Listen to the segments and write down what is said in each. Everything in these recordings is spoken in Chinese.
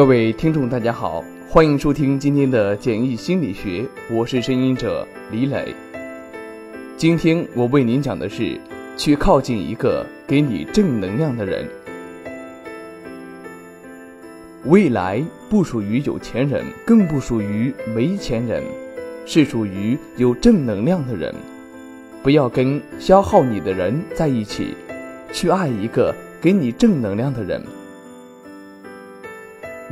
各位听众，大家好，欢迎收听今天的简易心理学，我是声音者李磊。今天我为您讲的是，去靠近一个给你正能量的人。未来不属于有钱人，更不属于没钱人，是属于有正能量的人。不要跟消耗你的人在一起，去爱一个给你正能量的人。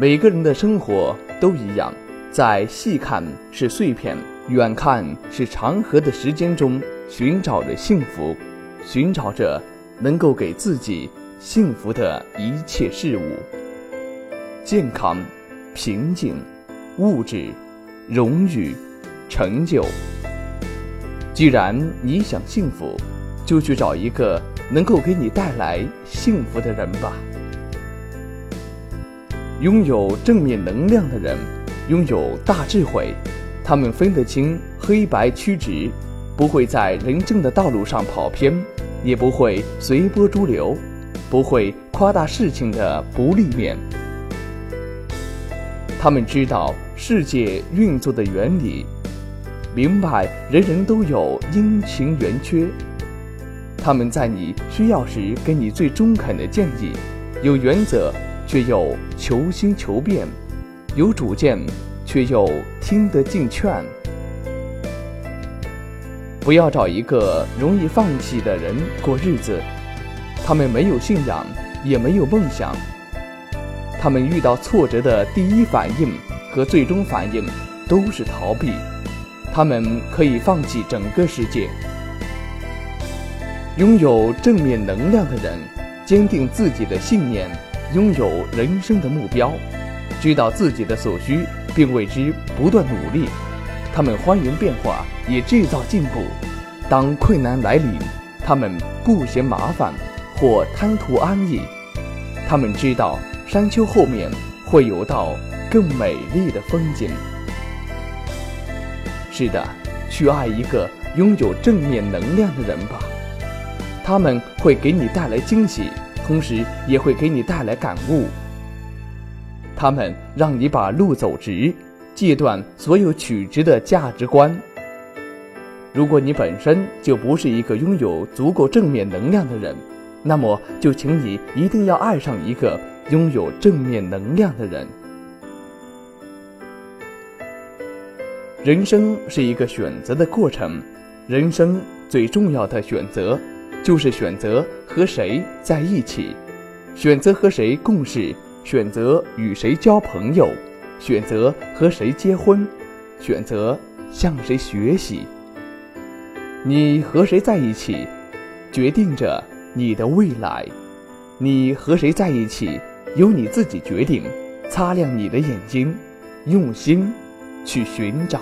每个人的生活都一样，在细看是碎片，远看是长河的时间中，寻找着幸福，寻找着能够给自己幸福的一切事物。健康、平静、物质、荣誉、成就。既然你想幸福，就去找一个能够给你带来幸福的人吧。拥有正面能量的人，拥有大智慧，他们分得清黑白曲直，不会在人生的道路上跑偏，也不会随波逐流，不会夸大事情的不利面。他们知道世界运作的原理，明白人人都有阴晴圆缺。他们在你需要时给你最中肯的建议，有原则。却又求新求变，有主见，却又听得进劝。不要找一个容易放弃的人过日子，他们没有信仰，也没有梦想。他们遇到挫折的第一反应和最终反应都是逃避。他们可以放弃整个世界。拥有正面能量的人，坚定自己的信念。拥有人生的目标，知道自己的所需，并为之不断努力。他们欢迎变化，也制造进步。当困难来临，他们不嫌麻烦或贪图安逸。他们知道山丘后面会有道更美丽的风景。是的，去爱一个拥有正面能量的人吧。他们会给你带来惊喜。同时也会给你带来感悟。他们让你把路走直，戒断所有曲直的价值观。如果你本身就不是一个拥有足够正面能量的人，那么就请你一定要爱上一个拥有正面能量的人。人生是一个选择的过程，人生最重要的选择。就是选择和谁在一起，选择和谁共事，选择与谁交朋友，选择和谁结婚，选择向谁学习。你和谁在一起，决定着你的未来。你和谁在一起，由你自己决定。擦亮你的眼睛，用心去寻找。